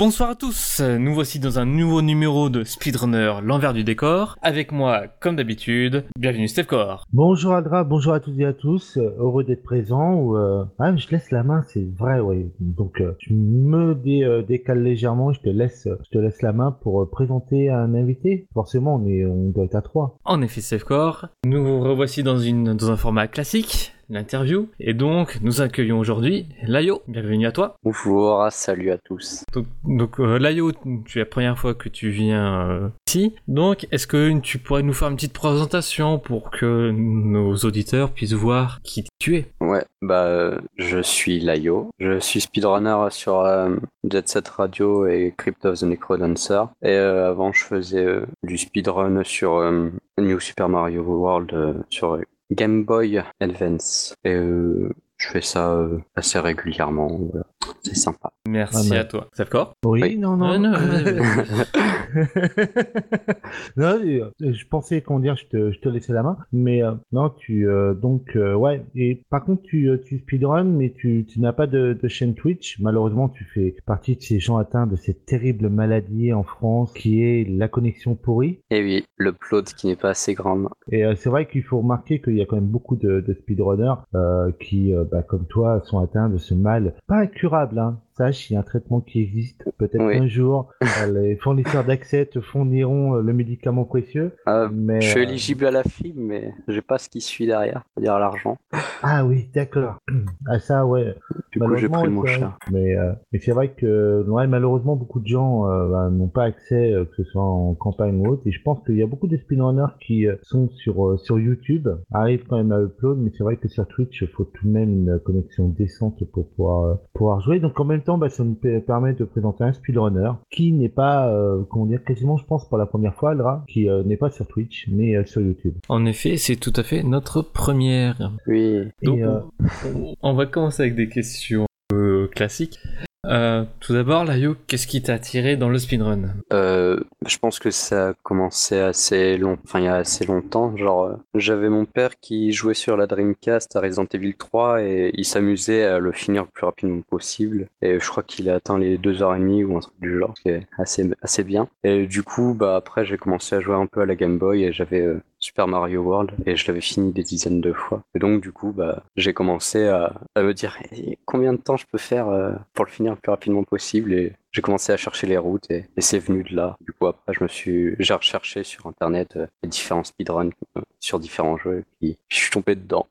Bonsoir à tous, nous voici dans un nouveau numéro de Speedrunner, l'envers du décor. Avec moi, comme d'habitude, bienvenue Steve Core. Bonjour Adra, bonjour à toutes et à tous, euh, heureux d'être présent. Ou, euh, Ah, je laisse la main, c'est vrai, oui. Donc euh, je me dé- euh, décale légèrement, je te laisse, je te laisse la main pour présenter un invité. Forcément, on est, on doit être à trois. En effet, Steve Core, nous vous revoici dans, une, dans un format classique, l'interview. Et donc, nous accueillons aujourd'hui Layo. Bienvenue à toi. Bonjour, salut à tous. Donc, donc euh, Layo, tu es la première fois que tu viens euh, ici. Donc, est-ce que tu pourrais nous faire une petite présentation pour que nos auditeurs puissent voir qui tu es? Ouais, bah euh, je suis Layo, je suis speedrunner sur euh, Jet Set Radio et Crypt of the Necrodancer. Et avant, je faisais du speedrun sur New Super Mario World sur Game Boy Advance. Et euh, je fais ça euh, assez régulièrement. C'est sympa. Merci Ah, bah. à toi. Core Oui, Oui. non, non. Non, non, euh, je pensais qu'on dire, je te, je te laissais la main, mais euh, non, tu euh, donc euh, ouais. Et par contre, tu, euh, tu speedrun, mais tu, tu n'as pas de, de chaîne Twitch. Malheureusement, tu fais partie de ces gens atteints de cette terrible maladie en France qui est la connexion pourrie. Et oui, le plot qui n'est pas assez grand. Et euh, c'est vrai qu'il faut remarquer qu'il y a quand même beaucoup de, de speedrunners euh, qui, euh, bah, comme toi, sont atteints de ce mal pas incurable. Hein. Sache, il y a un traitement qui existe. Peut-être Oui. un jour, euh, les fournisseurs d'accès te fourniront euh, le médicament précieux. Euh, Mais, je suis euh, éligible à la fibre, mais j'ai pas ce qui suit derrière, c'est-à-dire l'argent. Ah oui, d'accord. Ah ça, ouais. Du coup, j'ai pris vrai. Mais, euh, mais c'est vrai que ouais, malheureusement, beaucoup de gens euh, bah, n'ont pas accès, que ce soit en campagne ou autre. Et je pense qu'il y a beaucoup de speedrunners qui sont sur, sur YouTube, arrivent quand même à upload, mais c'est vrai que sur Twitch, il faut tout de même une connexion décente pour pouvoir, pouvoir jouer. Donc en même temps, bah, ça nous pe- permet de présenter un speedrunner qui n'est pas, euh, comment dire, quasiment, je pense, pour la première fois, Aldra, qui euh, n'est pas sur Twitch, mais euh, sur YouTube. En effet, c'est tout à fait notre première. Oui, Donc, Et, euh, on- on va commencer avec des questions euh, classiques. Euh, tout d'abord, Layo, qu'est-ce qui t'a attiré dans le speedrun? Euh, je pense que ça a commencé assez long, enfin il y a assez longtemps. Genre, euh, j'avais mon père qui jouait sur la Dreamcast à Resident Evil 3 et il s'amusait à le finir le plus rapidement possible. Et je crois qu'il a atteint les deux heures et demie ou un truc du genre, qui est assez assez bien. Et du coup, bah après j'ai commencé à jouer un peu à la Game Boy et j'avais euh, Super Mario World et je l'avais fini des dizaines de fois. Et donc du coup, bah j'ai commencé à, me dire Eh, combien de temps je peux faire euh, pour le finir le plus rapidement possible et j'ai commencé à chercher les routes et, et c'est venu de là. Du coup, après, je me suis, j'ai recherché sur internet euh, les différents speedruns euh, sur différents jeux et puis je suis tombé dedans.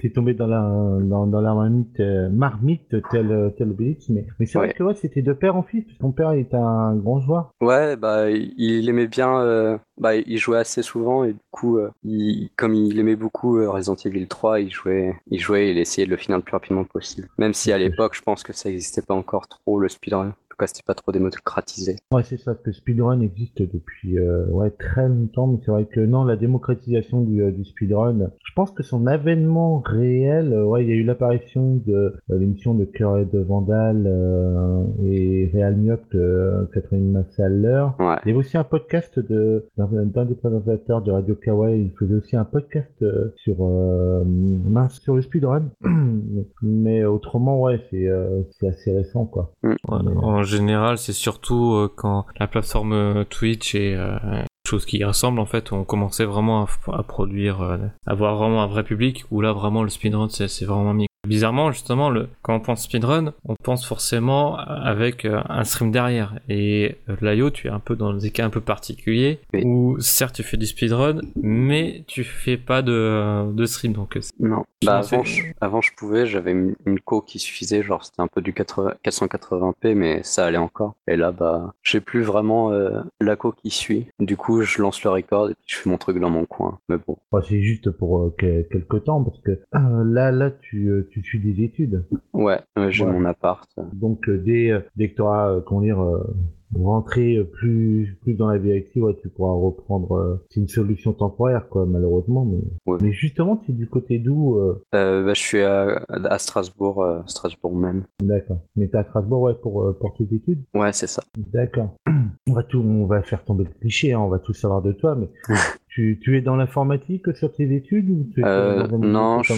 T'es tombé dans la dans, dans la marmite, euh, marmite tel tel Obélix, mais mais c'est vrai que ouais, c'était de père en fils, parce que ton père est un grand joueur. Ouais, bah, il il aimait bien, euh, bah, il jouait assez souvent et du coup, il, comme il aimait beaucoup Resident Evil 3, il jouait, il jouait, il essayait de le finir le plus rapidement possible. Même si à l'époque, je pense que ça existait pas encore trop le speedrun. En tout cas, c'était pas trop démocratisé. Ouais, c'est ça, que speedrun existe depuis euh, ouais très longtemps, mais c'est vrai que non, la démocratisation du, euh, du speedrun, je pense que son avènement réel, euh, ouais, il y a eu l'apparition de euh, l'émission de Cœur et de Vandal euh, et Real Myope de Catherine Massaller. Ouais. Il y avait aussi un podcast de d'un des présentateurs de Radio Kawaii. Il faisait aussi un podcast euh, sur euh, mince, sur le speedrun. Mais autrement, ouais, c'est euh, c'est assez récent, quoi. Ouais, En général, c'est surtout euh, quand la plateforme euh, Twitch et euh, chose qui ressemble en fait, on commençait vraiment à, à produire, euh, avoir vraiment un vrai public où là vraiment le speedrun c'est vraiment mis. Bizarrement, justement, le, quand on pense speedrun, on pense forcément avec euh, un stream derrière. Et euh, Layo, tu es un peu dans des cas un peu particuliers Oui. où certes tu fais du speedrun, mais tu fais pas de, de stream. Donc euh, Non. Bah, avant, je, avant, je pouvais, j'avais une, une co qui suffisait, genre c'était un peu du 80 480p, mais ça allait encore. Et là, bah, j'ai plus vraiment euh, la co qui suit. Du coup, je lance le record et puis je fais mon truc dans mon coin. Mais bon, c'est juste pour euh, que- quelque temps parce que euh, là, là, tu, euh, tu suis des études. ouais, ouais, j'ai Ouais. mon appart. Donc euh, dès, euh, dès que tu auras, comment dire, euh, rentré euh, plus, plus dans la vie active, ouais, tu pourras reprendre. euh, c'est une solution temporaire, quoi, malheureusement. Mais, Ouais. mais justement, c'est du côté d'où euh, Euh, bah, je suis à, à Strasbourg, euh, Strasbourg même. D'accord. Mais t'es à Strasbourg, ouais, pour, euh, pour tes études? Ouais, c'est ça. D'accord. On va tout, on va faire tomber le cliché, hein, on va tout savoir de toi, mais tu, tu es dans l'informatique sur tes études ou tu es Euh, dans non, je-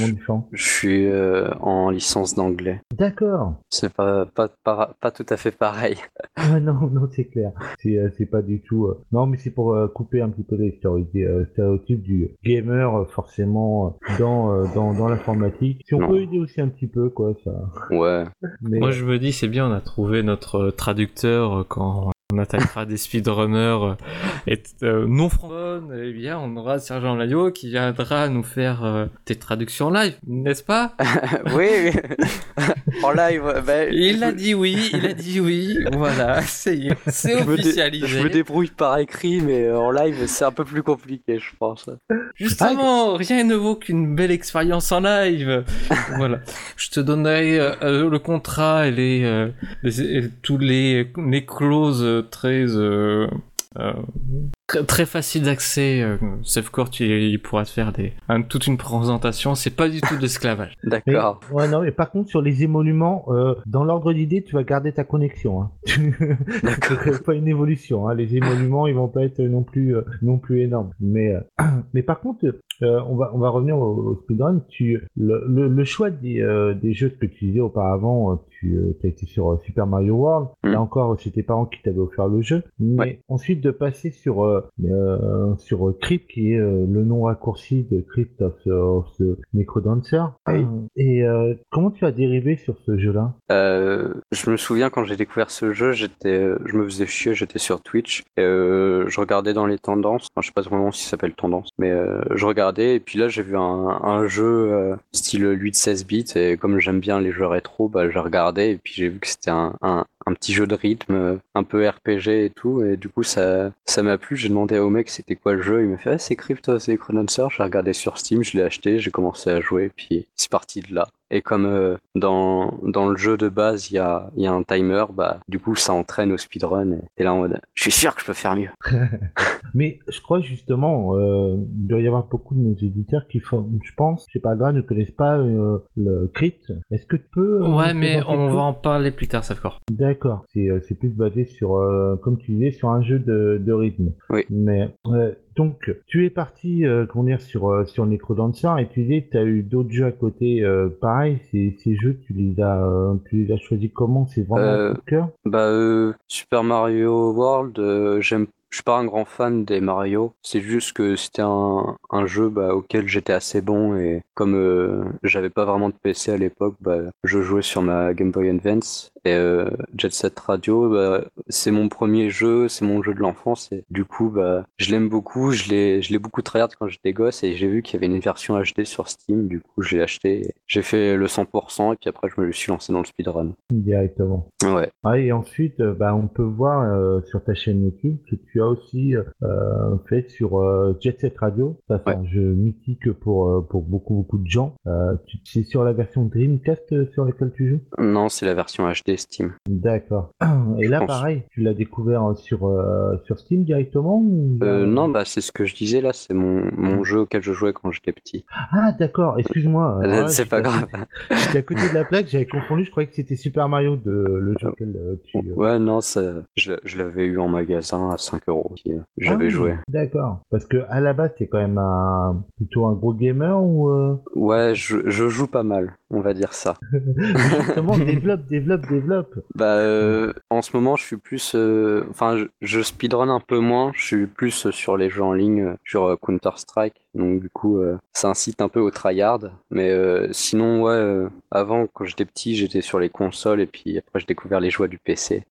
suis euh, en licence d'anglais. D'accord. C'est pas, pas, pas, pas tout à fait pareil. Ah non, non, c'est clair. C'est euh, c'est pas du tout. euh, Non, mais c'est pour euh, couper un petit peu les stéréotypes, du gamer forcément dans euh, dans, dans l'informatique. Si on Non. peut aider aussi un petit peu, quoi, ça. Ouais. Mais Moi je me dis c'est bien, on a trouvé notre traducteur quand on attaquera des speedrunners euh, et euh, non francophones, eh bien on aura Sergent Layo qui viendra nous faire euh, des traductions live, n'est-ce pas? Oui, oui. en live, bah, Il a dit oui, il a dit oui, voilà, c'est officialisé. Je me débrouille par écrit, mais euh, en live, c'est un peu plus compliqué, je pense. Justement, rien ne vaut qu'une belle expérience en live. voilà. Je te donnerai euh, le contrat et les, les- et tous les, les clauses très, euh, euh, très, faciles d'accès. Euh, Safecore, tu, il pourra te faire des, un- toute une présentation. C'est pas du tout de l'esclavage. D'accord. ouais, non, mais par contre, sur les émoluments, euh, dans l'ordre d'idée, tu vas garder ta connexion. Hein. C'est pas une évolution. Hein. Les émoluments, ils vont pas être non plus, euh, non plus énormes. Mais, euh, mais par contre, euh, on va, on va revenir au, au speedrun. Tu, le, le, le choix des, euh, des jeux que tu disais auparavant, euh, tu as été sur euh, Super Mario World. Mm. Là encore, c'est tes parents qui t'avaient offert le jeu. Mais Ouais. ensuite de passer sur, euh, euh, sur euh, Crypt, qui est euh, le nom raccourci de Crypt of, of the Necrodancer. Et euh, comment tu as dérivé sur ce jeu-là? Euh, je me souviens quand j'ai découvert ce jeu, j'étais, euh, je me faisais chier, j'étais sur Twitch, et, euh, je regardais dans les tendances, enfin, je sais pas vraiment si ça s'appelle tendance, mais euh, je regardais, et puis là j'ai vu un, jeu euh, style 8-16 bits, et comme j'aime bien les jeux rétro, bah, j'ai regardé, et puis j'ai vu que c'était un, un petit jeu de rythme, euh, un peu RPG et tout, et du coup ça ça m'a plu, j'ai demandé au mec c'était quoi le jeu, il m'a fait ah, c'est Crypto, c'est Chrononcer, j'ai regardé sur Steam, je l'ai acheté, j'ai commencé à jouer, puis c'est parti de là. Et comme euh, dans, dans le jeu de base, il y a, il y a un timer, bah, du coup, ça entraîne au speedrun. Et là en mode, je suis sûr que je peux faire mieux. Mais je crois justement, euh, il doit y avoir beaucoup de nos éditeurs qui font, je pense, je sais pas grave, ne connaissent pas euh, le Crypt. Est-ce que tu peux Ouais, mais on va en parler plus tard, Safecore. D'accord, c'est euh, c'est plus basé sur, euh, comme tu disais, sur un jeu de, de rythme. Oui. Mais euh, donc, tu es parti, euh, comment dire, sur euh, sur Necrodancer et tu disais tu as eu d'autres jeux à côté. Pareil, ces, ces jeux, tu les as, tu les as choisis comment? C'est vraiment coup de cœur? Bah, Super Mario World, j'aime, je suis pas un grand fan des Mario. C'est juste que c'était un, un jeu bah, auquel j'étais assez bon et comme euh, j'avais pas vraiment de PC à l'époque, bah, je jouais sur ma Game Boy Advance et euh, Jet Set Radio, bah, c'est mon premier jeu, c'est mon jeu de l'enfance et du coup, bah, je l'aime beaucoup. Je l'ai, je l'ai beaucoup tryhard quand j'étais gosse et j'ai vu qu'il y avait une version HD sur Steam. Du coup, j'ai acheté, j'ai fait le 100% et puis après, je me suis lancé dans le speedrun. directement. Ouais. Ah, et ensuite, euh, bah, on peut voir euh, sur ta chaîne YouTube que tu as aussi euh, fait sur Jet Set Radio. Ça, c'est Ouais. un jeu mythique pour, pour beaucoup, beaucoup de gens. C'est sur la version Dreamcast sur laquelle tu joues? Non, c'est la version HD Steam. D'accord. Et là, pense. pareil, tu l'as découvert euh, sur, euh, sur Steam directement ou... Euh, non, bah c'est ce que je disais là, c'est mon, mon jeu auquel je jouais quand j'étais petit. Ah, d'accord, excuse-moi. Là, c'est pas grave. J'étais à côté de la plaque, j'avais confondu, je croyais que c'était Super Mario, de, le jeu auquel tu... Ouais, non, ça, je, je l'avais eu en magasin à 5 euros. J'avais Ah joué. D'accord. Parce que à la base, t'es quand même un plutôt un gros gamer ou euh, Ouais, je, je joue pas mal, on va dire ça. justement développe, développe, développe. Bah, euh, en ce moment, je suis plus. euh, Enfin, je, je speedrun un peu moins. Je suis plus sur les jeux en ligne, euh, sur Counter-Strike. Donc, du coup, euh, ça incite un peu au tryhard. Mais euh, sinon, ouais, euh, avant, quand j'étais petit, j'étais sur les consoles. Et puis après, j'ai découvert les joies du PC.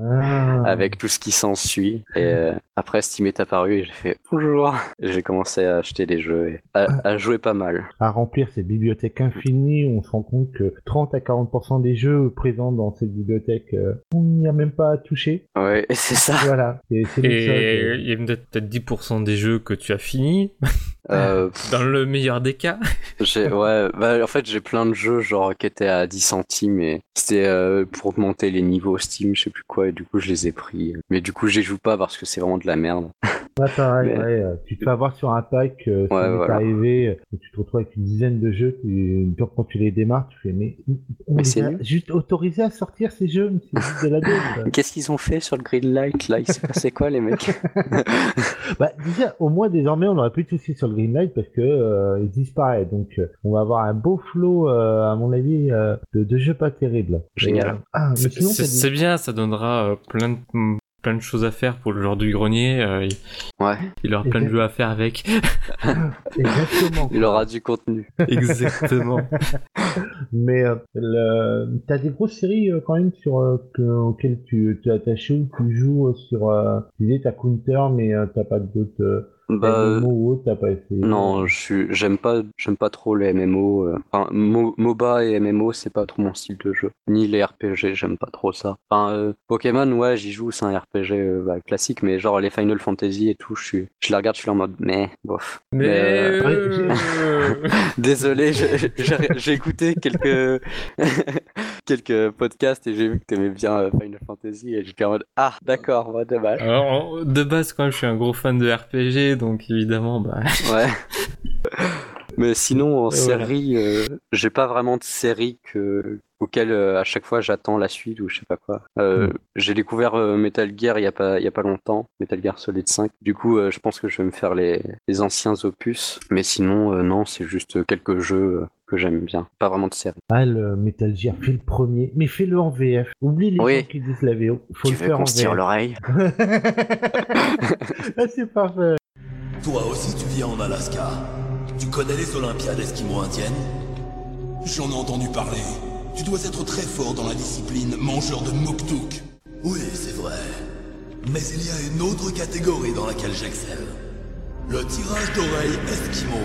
Ah. avec tout ce qui s'ensuit. Et euh, après, Steam est apparu et j'ai fait bonjour. Et J'ai commencé à acheter des jeux et à, à jouer pas mal. à remplir cette bibliothèque infinie, on se rend compte que 30 à 40% des jeux présents dans cette bibliothèque, euh, on n'y a même pas touché. Ouais, c'est ça. Voilà, Et il y a peut-être peut-être 10% des jeux que tu as fini, Euh, dans le meilleur des cas. j'ai, ouais, bah, en fait, j'ai plein de jeux genre qui étaient à 10 centimes et c'était euh, pour augmenter les niveaux Steam, je sais plus quoi, et du coup, je les ai pris. Mais du coup, j'y joue pas parce que c'est vraiment de la merde. Ouais, pareil, Mais- ouais, euh, tu te fais avoir sur un pack, euh, Ouais, voilà. arrivé, euh, et tu te retrouves avec une dizaine de jeux, et puis quand tu les démarres, tu fais, mais on Mais a juste autorisé à sortir ces jeux, mais c'est juste de la Qu'est-ce qu'ils ont fait sur le green light là? Il s'est passé quoi les mecs? Bah, déjà, au moins, désormais, on aurait pu toucher sur le Greenlight parce que euh, il disparaît. Donc, euh, on va avoir un beau flot, euh, à mon avis, euh, de, de jeux pas terribles. Génial. Euh, ah, mais C'est sinon, c'est- t'as dit- c'est bien, ça donnera euh, plein de plein de choses à faire pour le genre du grenier. euh, il, Ouais, il aura plein de jeux à faire avec. Exactement. il aura du contenu. Exactement. Mais euh, le... t'as des grosses séries euh, quand même sur euh, que- auxquelles tu tu es attaché ou tu joues euh, sur. Euh, tu disais t'as Counter, mais euh, t'as pas d'autres. Euh, Bah, euh, MMO ou autre, t'as pas essayé. non, je suis, j'aime pas, j'aime pas trop les MMO. euh, Enfin, Mo- MOBA et MMO, c'est pas trop mon style de jeu. Ni les RPG, j'aime pas trop ça. Enfin, euh, Pokémon, ouais, j'y joue, c'est un RPG euh, bah, classique, mais genre les Final Fantasy et tout, je suis, je les regarde, je suis en mode, mais bof. Mais euh, euh, Désolé, j'ai écouté quelques quelques podcasts et j'ai vu que t'aimais bien euh, Final Fantasy et j'étais en mode ah d'accord, bah, dommage. alors, de base, quand même, je suis un gros fan de RPG, donc évidemment, bah, Ouais. Mais sinon en Et voilà. série, euh, j'ai pas vraiment de série que auquel euh, à chaque fois j'attends la suite ou je sais pas quoi. Euh, Mm. J'ai découvert euh, Metal Gear il y a pas il y a pas longtemps, Metal Gear Solid 5. Du coup, euh, je pense que je vais me faire les les anciens opus. Mais sinon euh, non, c'est juste quelques jeux euh, que j'aime bien, pas vraiment de série. Ah, le Metal Gear, fais le premier, mais fais-le en VF. Oublie les Oui. gens qui disent la VO. Faut tu le veux faire qu'on en se tire VF. l'oreille? Ah, c'est parfait. Toi aussi tu vis en Alaska. Tu connais les Olympiades esquimaux-indiennes J'en ai entendu parler. Tu dois être très fort dans la discipline mangeur de Moktuk. Oui, c'est vrai. Mais il y a une autre catégorie dans laquelle j'excelle. Le tirage d'oreille esquimau.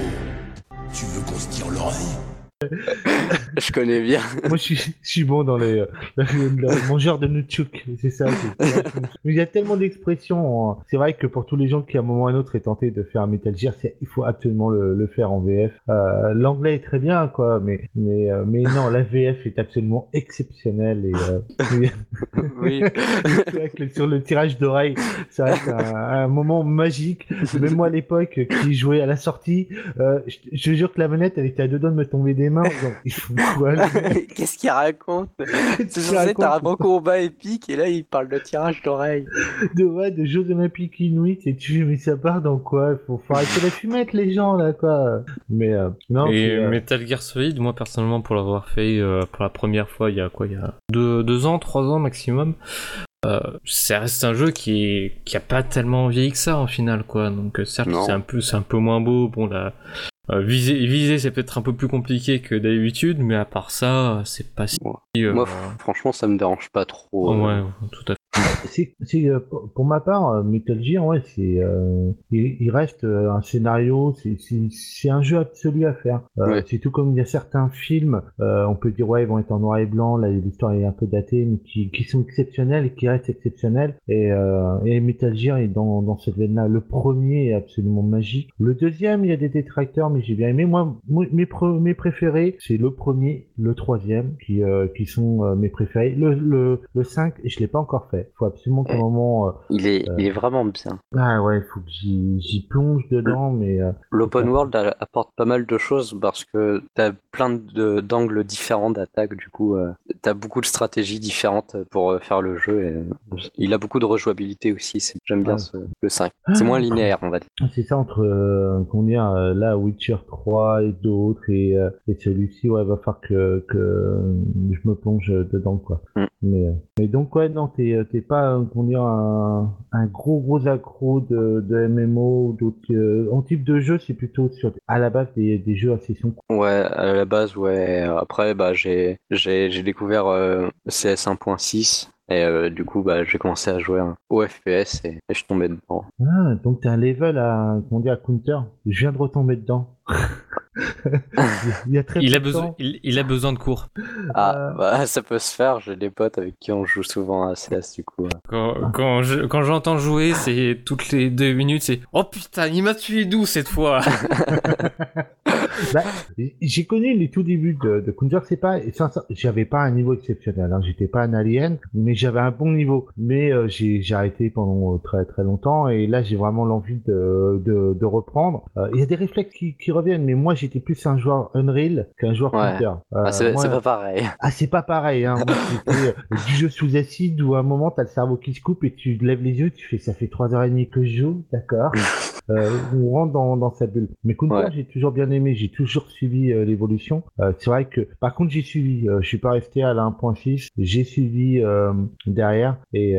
Tu veux qu'on se tire l'oreille? Je connais bien. Moi, je suis, je suis bon dans les, euh, le, mangeur de Nutchuk, c'est ça. Mais il y a tellement d'expressions. hein. C'est vrai que pour tous les gens qui, à un moment ou à un autre, aient tenté de faire un Metal Gear, il faut absolument le, le faire en VF. Euh, L'anglais est très bien, quoi, mais, mais, euh, mais non, la VF est absolument exceptionnelle. Et, euh, oui. c'est vrai que sur le tirage d'oreille, ça reste un, un moment magique. Même moi, à l'époque, qui jouais à la sortie, je, je jure que la manette, elle était à deux doigts de me tomber des mains. il faut Qu'est-ce qu'il raconte C'est Tu censé être un bon combat épique et là il parle de tirage d'oreille. de, ouais, de Jeux Olympiques Inuits et tu mais ça part dans quoi? Faut, faut arrêter la fumette, les gens, là, quoi. Mais, euh, non, Et euh, Metal Gear Solid, moi personnellement, pour l'avoir fait euh, pour la première fois, il y a quoi Il y a deux, deux ans, trois ans maximum. Euh, ça reste un jeu qui est qui a pas tellement vieilli que ça en final quoi donc euh, certes c'est un peu c'est un peu moins beau bon là euh, viser viser c'est peut-être un peu plus compliqué que d'habitude mais à part ça c'est pas si Ouais. euh, Moi franchement ça me dérange pas trop. euh. ouais tout à fait c'est, c'est, euh, pour ma part, euh, Metal Gear, ouais, c'est, euh, il, il reste euh, un scénario, c'est, c'est, c'est un jeu absolu à faire. Euh, Ouais. C'est tout comme il y a certains films, euh, on peut dire ouais, ils vont être en noir et blanc, là l'histoire est un peu datée, mais qui, qui sont exceptionnels et qui restent exceptionnels. Et, euh, et Metal Gear est dans, dans cette veine-là. Le premier est absolument magique. Le deuxième, il y a des détracteurs, mais j'ai bien aimé. Moi, mes, mes préférés, c'est le premier, le troisième, qui, euh, qui sont euh, mes préférés. Le, le, le 5, je l'ai pas encore fait. Faut absolument qu'à un moment... euh, Il est Euh. il est vraiment bien. ah ouais, faut que j'y, j'y plonge dedans, mais... euh, L'open world apporte pas mal de choses parce que t'as plein de- d'angles différents d'attaque du coup euh, t'as beaucoup de stratégies différentes pour euh, faire le jeu et euh, il a beaucoup de rejouabilité aussi. c'est- J'aime bien ce- le 5. C'est moins linéaire on va dire. C'est ça entre euh, combien euh, là Witcher 3 et d'autres et, euh, et celui-ci ouais va falloir que, que je me plonge dedans quoi. Mm. Mais, mais donc ouais non t'es t'es euh, un, gros gros accro de, de MMO d'autres euh, en type de jeu c'est plutôt sur à la base des, des jeux à session Ouais, à la base, ouais. Après, bah, j'ai découvert euh, CS 1.6 et euh, du coup, bah, j'ai commencé à jouer hein, au FPS et, et je suis tombé dedans. Ah donc t'as un level à comment dire à counter. Je viens de retomber dedans. Il y a très il peu a de besoin il, il a besoin de cours Ah, Euh. bah, ça peut se faire. J'ai des potes avec qui on joue souvent à CS du coup. quand quand je- quand j'entends jouer c'est toutes les deux minutes c'est oh putain il m'a tué d'où cette fois? Bah, j'ai connu les tout débuts de, de Counter, c'est pas, j'avais pas un niveau exceptionnel, hein. j'étais pas un alien, mais j'avais un bon niveau. Mais euh, j'ai arrêté pendant très très longtemps et là j'ai vraiment l'envie de, de, de, reprendre. Euh, il y a des réflexes qui, qui reviennent, mais moi j'étais plus un joueur Unreal qu'un joueur Counter. Ah, c'est pas pareil. Ah c'est pas pareil, hein. du jeu sous acide où à un moment t'as le cerveau qui se coupe et tu lèves les yeux, tu fais ça fait trois heures et demie que je joue, d'accord? euh, on rentre dans, dans cette bulle. Mais Counter, j'ai toujours bien aimé, j'ai toujours suivi euh, l'évolution. Euh, c'est vrai que, par contre, j'ai suivi. Euh, je suis pas resté à la 1.6, j'ai suivi derrière. Et,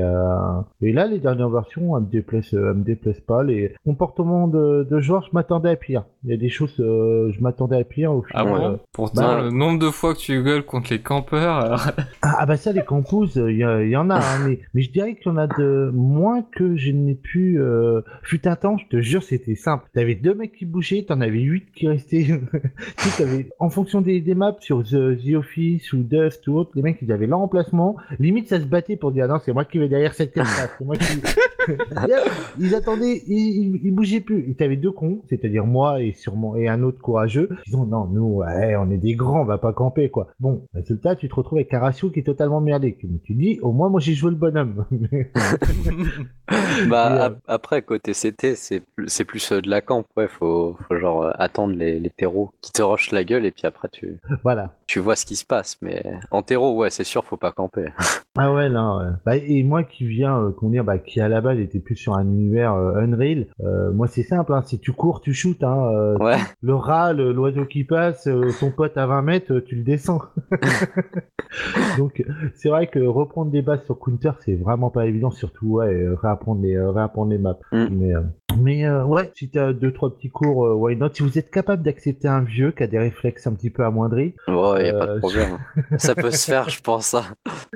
et là, les dernières versions, elles me déplaisent, elles me déplaisent pas. Les comportements de, de joueurs, je m'attendais à pire. Il y a des choses, je m'attendais à pire au ah final. Ah Pourtant, bah, le nombre de fois que tu gueules contre les campeurs. Ah, ah, bah ça, les campous, il y, en a. Hein, mais, mais je dirais qu'il y en a de moins que je n'ai pu. fut un temps, je te jure c'était simple. T'avais deux mecs qui bougeaient, t'en avais huit qui restaient. en fonction des, des, maps sur The, Office ou Dust ou autre, les mecs ils avaient leur emplacement. Limite ça se battait pour dire ah non c'est moi qui vais derrière cette case. C'est moi qui. ils attendaient, ils, ils, bougeaient plus. Et t'avais deux cons, c'est-à-dire moi et sûrement et un autre courageux. Ils ont non nous ouais, on est des grands, on va pas camper quoi. Bon résultat tu te retrouves avec un ratio qui est totalement merdé. Tu dis au moins moi j'ai joué le bonhomme. bah euh, après côté CT c'est c'est plus euh, de la camp, ouais, faut, faut genre attendre les, les terreaux qui te rochent la gueule et puis après tu, voilà. tu vois ce qui se passe. Mais en terreau, ouais, c'est sûr, faut pas camper. ah ouais, non. Bah, et moi qui viens, euh, qu'on dire, bah, qui à la base était plus sur un univers Unreal, moi c'est simple, hein, si tu cours, tu shootes. Hein, ouais. Le rat, l'oiseau qui passe, ton pote à 20 mètres, tu le descends. Donc c'est vrai que reprendre des bases sur Counter, c'est vraiment pas évident, surtout ouais, réapprendre les, réapprendre les maps. Mm. Mais mais euh, ouais, si t'as deux trois petits cours, euh, why not? Si vous êtes capable d'accepter un vieux qui a des réflexes un petit peu amoindris, ouais, y a pas de euh, problème. ça peut se faire, je pense. Ça.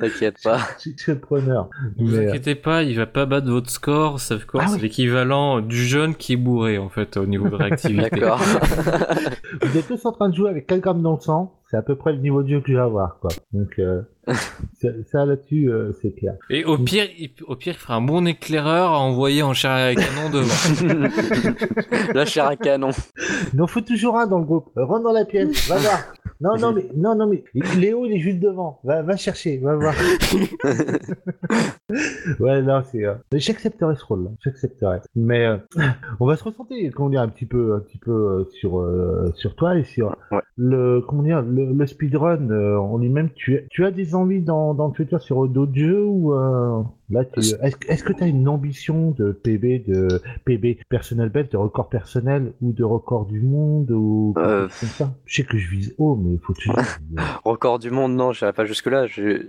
T'inquiète pas. Je suis preneur. Ne vous inquiétez pas, il va pas battre votre score. Ça quoi ah C'est l'équivalent du jeune qui est bourré en fait au niveau de réactivité. D'accord. vous êtes tous en train de jouer avec 4 grammes dans le sang c'est à peu près le niveau de jeu que je vais avoir, quoi. Donc, euh, ça, là-dessus, euh, c'est clair. Et au pire, il, au pire, il fera un bon éclaireur à envoyer en chair à canon devant. la chair à canon. Il en faut toujours un dans le groupe. Rentre dans la pièce, va voir. Non, non, mais, non, non, mais, Léo, il est juste devant. Va, va chercher, va voir. ouais, non, c'est, euh... j'accepterai ce rôle-là. J'accepterai. Mais, euh, on va se ressentir, comment dire, un petit peu, un petit peu euh, sur, euh, sur toi et sur le, comment dire, le, le speedrun en lui-même. Tu, tu as des envies dans, dans le futur sur d'autres jeux ou, est-ce que tu as une ambition de PB, de PB personnel best, de record personnel ou de record du monde ou euh... comme ça? Je sais que je vise haut, mais il faut toujours. record du monde, non, j'irai pas jusque là.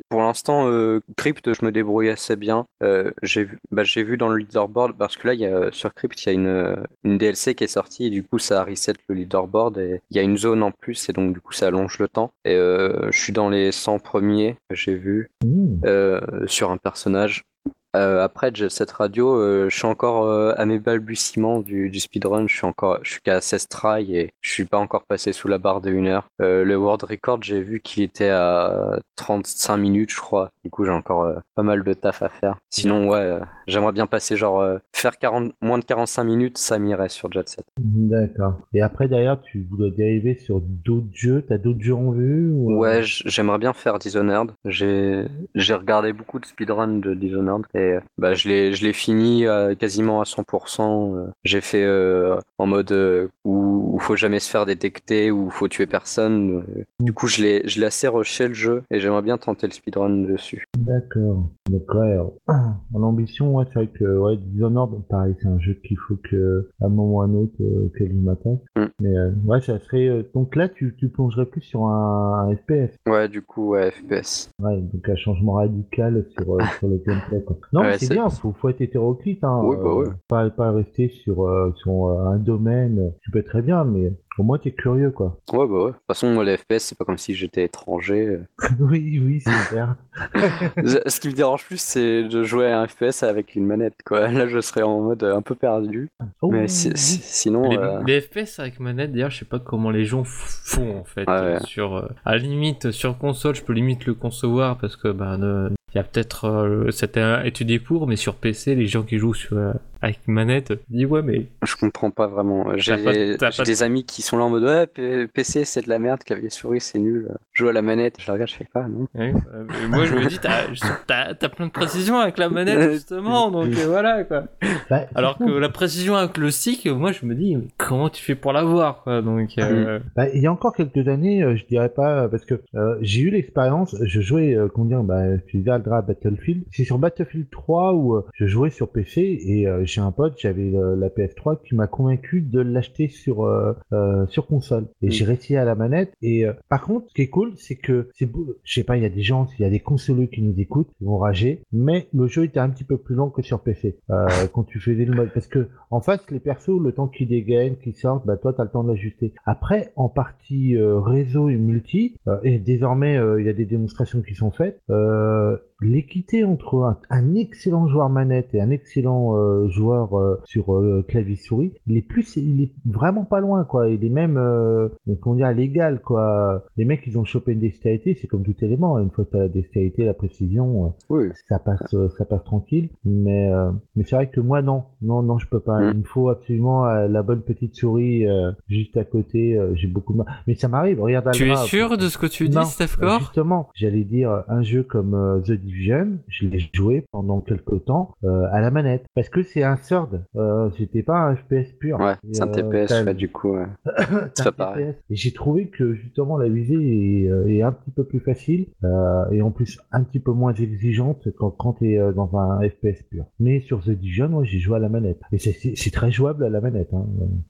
Pour l'instant, euh, Crypt, je me débrouille assez bien. Euh, j'ai vu, bah, j'ai vu dans le leaderboard parce que là, il y a sur Crypt, il y a une, une DLC qui est sortie et du coup, ça reset le leaderboard et il y a une zone en plus et donc du coup, ça allonge le temps. Et euh, je suis dans les 100 premiers que j'ai vu mmh. sur un personnage. Euh, après cette radio, euh, je suis encore euh, à mes balbutiements du, du, speedrun. Je suis encore, je suis qu'à 16 tries et je suis pas encore passé sous la barre de 1 heure. le world record, j'ai vu qu'il était à 35 minutes, je crois. Du coup, j'ai encore pas mal de taf à faire. Sinon, ouais, j'aimerais bien passer genre faire 40, moins de 45 minutes, ça m'irait sur Jet Set. D'accord. Et après derrière, tu voudrais dériver sur d'autres jeux? T'as d'autres jeux en vue Ouais, j'aimerais bien faire Dishonored. J'ai j'ai regardé beaucoup de speedrun de Dishonored et bah, je l'ai je l'ai fini euh, quasiment à 100%. Euh. J'ai fait euh, en mode où, où faut jamais se faire détecter, où faut tuer personne. Du coup, je l'ai je l'ai assez rushé le jeu et j'aimerais bien tenter le speedrun dessus. D'accord. Donc en ambition, ouais, c'est vrai que ouais, Dishonored, pareil, c'est un jeu qu'il faut que à un moment ou à un autre qu'elle m'attende. Mm. Mais ouais, ça serait donc là tu, tu plongerais plus sur un, FPS. Ouais, du coup, ouais, FPS. Ouais, donc un changement radical sur, sur le gameplay. Quoi. Non, c'est bien, faut, faut être hétéroclite, hein, oui, bah ouais. pas, pas rester sur, euh, sur euh, un domaine, tu peux très bien, mais au moins t'es curieux, quoi. Ouais, bah ouais. De toute façon, moi, les FPS, c'est pas comme si j'étais étranger. oui, oui, c'est clair. Ce qui me dérange plus, c'est de jouer à un FPS avec une manette, quoi. Là, je serais en mode un peu perdu. Oh, mais sinon. Les, FPS avec manette, d'ailleurs, je sais pas comment les gens font, en fait. Sur, à la limite, sur console, je peux limite le concevoir parce que, bah, il y a peut-être euh, c'était étudié pour, mais sur PC, les gens qui jouent sur, euh, avec manette. Je dis ouais, mais Je comprends pas vraiment. J'ai des amis qui sont là en mode ouais, PC c'est de la merde, clavier souris c'est nul. Joue à la manette, je la regarde, je fais pas, non. Ouais, euh, mais moi je me dis t'as t'as- t'as plein de précision avec la manette justement donc euh, voilà quoi. Bah, Alors que la précision avec le stick, moi je me dis comment tu fais pour l'avoir quoi donc euh, Bah, il y a encore quelques années, euh, je dirais pas, euh, parce que euh, j'ai eu l'expérience, je jouais, euh, comment dire, bah, je disais À Battlefield. C'est sur Battlefield 3 où euh, je jouais sur PC et euh, j'ai un pote, j'avais le- la PS3 qui m'a convaincu de l'acheter sur euh, euh, sur console. Et Mm. j'ai réussi à la manette. Et euh, par contre, ce qui est cool, c'est que c'est, beau- je sais pas, il y a des gens, il y a des consoleux qui nous écoutent, qui vont rager, mais le jeu était un petit peu plus long que sur PC euh, quand tu faisais le mode, parce que en face, les persos, le temps qu'ils dégainent, qu'ils sortent, bah toi, t'as le temps d'ajuster. Après, en partie euh, réseau et multi, euh, et désormais, euh, il y a des démonstrations qui sont faites, euh, l'équité entre un, un excellent joueur manette et un excellent euh, joueur euh, sur euh, clavier souris, il est plus, il est vraiment pas loin, quoi. Il est même, euh, comment dire, à l'égal, quoi. Les mecs, ils ont chopé une dextérité, c'est comme tout élément. Une fois que t'as la dextérité, la précision, euh, Oui. ça passe euh, ça passe tranquille mais euh, mais c'est vrai que moi non non non je peux pas Mm. il me faut absolument euh, la bonne petite souris euh, juste à côté euh, j'ai beaucoup de mal mais ça m'arrive regarde tu es sûr de ce que tu dis Steph Core justement j'allais dire un jeu comme euh, The Division je l'ai joué pendant quelques temps euh, à la manette parce que c'est un third euh, c'était pas un FPS pur Ouais, c'est un euh, TPS, ouais, du coup. ouais. C'est pareil. Et j'ai trouvé que justement la visée est, est un petit peu plus facile euh, et en plus un petit peu moins exigeante quand, quand t'es euh, dans un FPS pur. Mais sur The Division, moi j'ai joué à la manette. Et c'est- très jouable à la manette. Hein.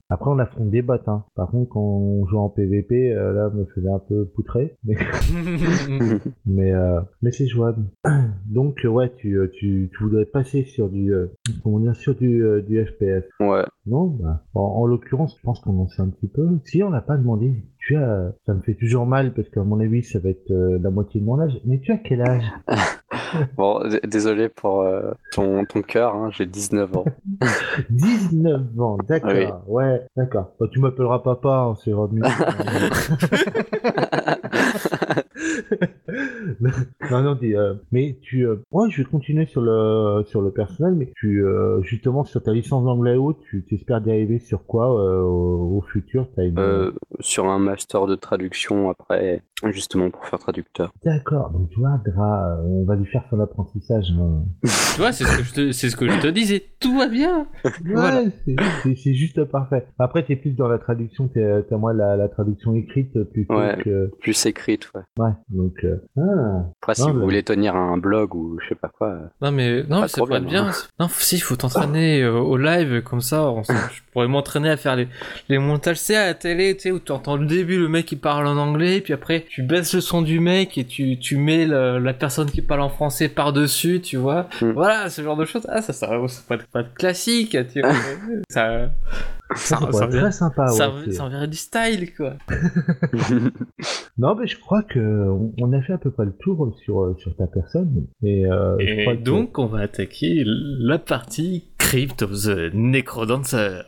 Après on affronte des bots. Hein. Par contre quand on joue en PVP, euh, là me faisait un peu poutrer. Mais mais, euh, mais c'est jouable. Donc euh, ouais, tu, euh, tu, tu voudrais passer sur du euh, comment dire sur du, euh, du FPS. Ouais. Non, bah, en, en l'occurrence, je pense qu'on en sait un petit peu. Si on l'a pas demandé, tu as, ça me fait toujours mal parce qu'à mon avis, ça va être euh, la moitié de mon âge. Mais tu as quel âge? Bon, désolé pour euh, ton, ton cœur, hein, j'ai 19 ans. 19 ans, d'accord. Oui. Ouais, d'accord. Bah, tu m'appelleras papa, hein, c'est remis. non, non, dis, euh, mais tu, euh, ouais, je vais continuer sur le sur le personnel, mais tu, euh, justement, sur ta licence d'anglais haut, tu t'espères d'arriver sur quoi au, futur? Sur un master de traduction après, justement pour faire traducteur. D'accord, donc tu vois, Dra, euh, on va lui faire son apprentissage. hein. tu vois c'est ce que je te c'est ce que je te disais tout va bien Ouais, Voilà. c'est- juste parfait. Après, t'es plus dans la traduction, t'es t'as moi la, la traduction écrite plutôt Ouais. que. Plus écrite, ouais. Ouais, donc. euh, Ah, Après, si Non, vous mais- voulez tenir un blog ou je sais pas quoi. euh, non mais non mais ça pourrait être bien non si il faut t'entraîner euh, au live comme ça on je pourrais m'entraîner à faire les les montages c'est à la télé tu sais où tu entends le début le mec qui parle en anglais puis après tu baisses le son du mec et tu tu mets le- la personne qui parle en français par dessus tu vois Mm. voilà ce genre de choses ah ça ça, ça pourrait être pas de classique tu vois ça ça, ça, très sympa. ça, ouais, c'est- ça enverrait du style quoi Non, mais je crois que on, a fait à peu près le tour sur, euh, sur ta personne. Et, euh, je crois Et que- donc, on va attaquer la partie Crypt of the Necrodancer.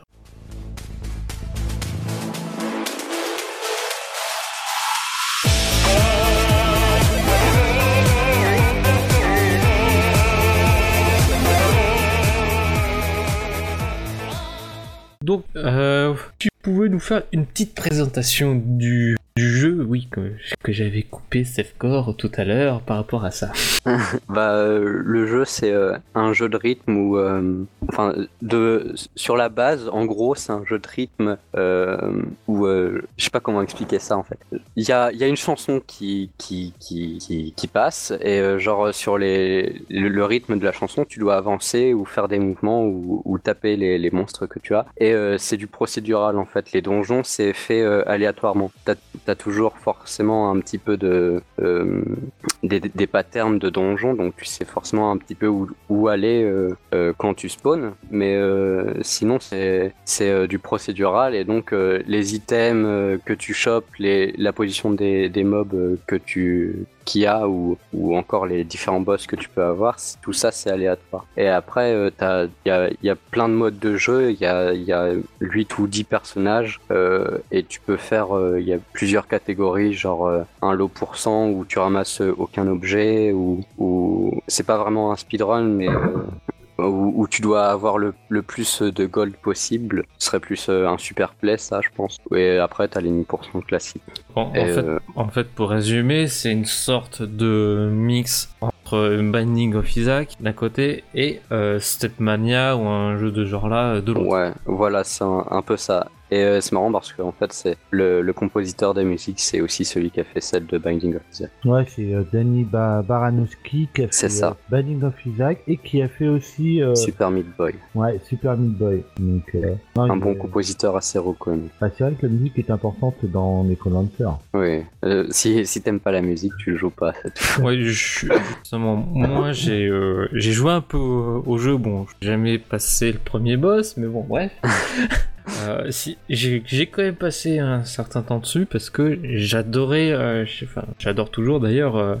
Donc, euh, tu pouvais nous faire une petite présentation du, du jeu, oui, que, j'avais coupé Safecore tout à l'heure par rapport à ça. Bah, euh, le jeu, c'est euh, un jeu de rythme où, euh, enfin, de, sur la base, en gros, c'est un jeu de rythme où, je sais pas comment expliquer ça en fait. Il y a, y a une chanson qui, qui, qui, passe et genre sur les, le, rythme de la chanson, tu dois avancer ou faire des mouvements ou, ou taper les, les monstres que tu as. Et c'est du procédural en fait. Les donjons, c'est fait aléatoirement. Toujours forcément un petit peu de euh, des, patterns de donjons, donc tu sais forcément un petit peu où, où aller euh, euh, quand tu spawns, mais sinon c'est du procédural et donc les items que tu chopes, la position des, des mobs que tu qu'il y a ou, ou encore les différents boss que tu peux avoir, tout ça c'est aléatoire. Et après, euh, il y a, y a plein de modes de jeu, il y a, y a 8 ou 10 personnages euh, et tu peux faire, euh, il y a plusieurs catégories, genre un low pourcent où tu ramasses aucun objet ou, ou c'est pas vraiment un speedrun mais où, où tu dois avoir le, le plus de gold possible. Ce serait plus euh, un super play, ça, je pense. Et après, t'as les 10% classiques. En, en Et, fait, euh, en fait, pour résumer, c'est une sorte de mix entre Binding of Isaac d'un côté et euh, Stepmania ou un jeu de genre là de l'autre. Ouais, voilà, c'est un, un peu ça. Et euh, c'est marrant parce qu'en fait, c'est le, le compositeur des musiques, c'est aussi celui qui a fait celle de Binding of Isaac. Ouais, c'est euh, Danny ba Baranowski qui a fait ça. euh, Binding of Isaac et qui a fait aussi euh, Super Meat Boy. ouais, Super Meat Boy. Donc, euh, non, Un bon compositeur assez reconnu. bah, c'est vrai que la musique est importante dans Necrodancer. Oui. Euh, si si t'aimes pas la musique, tu le joues pas. Ouais, je- justement, moi j'ai euh, j'ai joué un peu au, au jeu. Bon, j'ai jamais passé le premier boss, mais bon, bref. Euh, si, j'ai quand même passé un certain temps dessus parce que j'adorais, euh, enfin, j'adore toujours d'ailleurs euh,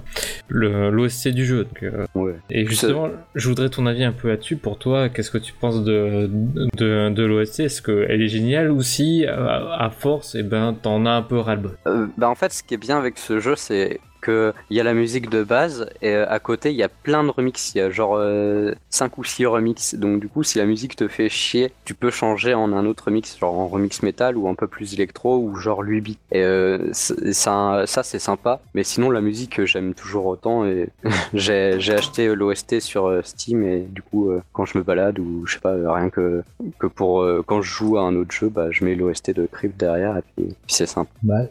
l'OST du jeu. donc, euh, Ouais. et justement, je voudrais ton avis un peu là-dessus. Pour toi, qu'est-ce que tu penses de, de, de l'OST Est-ce qu'elle est géniale ou si, à, à force, et ben, t'en as un peu ras-le-bol? Bah en fait, ce qui est bien avec ce jeu, c'est que il y a la musique de base et euh, à côté il y a plein de remixes. Il y a genre 5 ou 6 remixes. Donc du coup, si la musique te fait chier, tu peux changer en un autre remix, genre en remix métal ou un peu plus électro ou genre 8 bits. Et euh, c'est- ça, ça c'est sympa. Mais sinon, la musique euh, j'aime toujours autant et j'ai acheté euh, l'OST sur euh, Steam et du coup, euh, quand je me balade ou je sais pas, euh, rien que que pour euh, quand je joue à un autre jeu, bah je mets l'OST de Crypt derrière et puis, c'est sympa. Bah,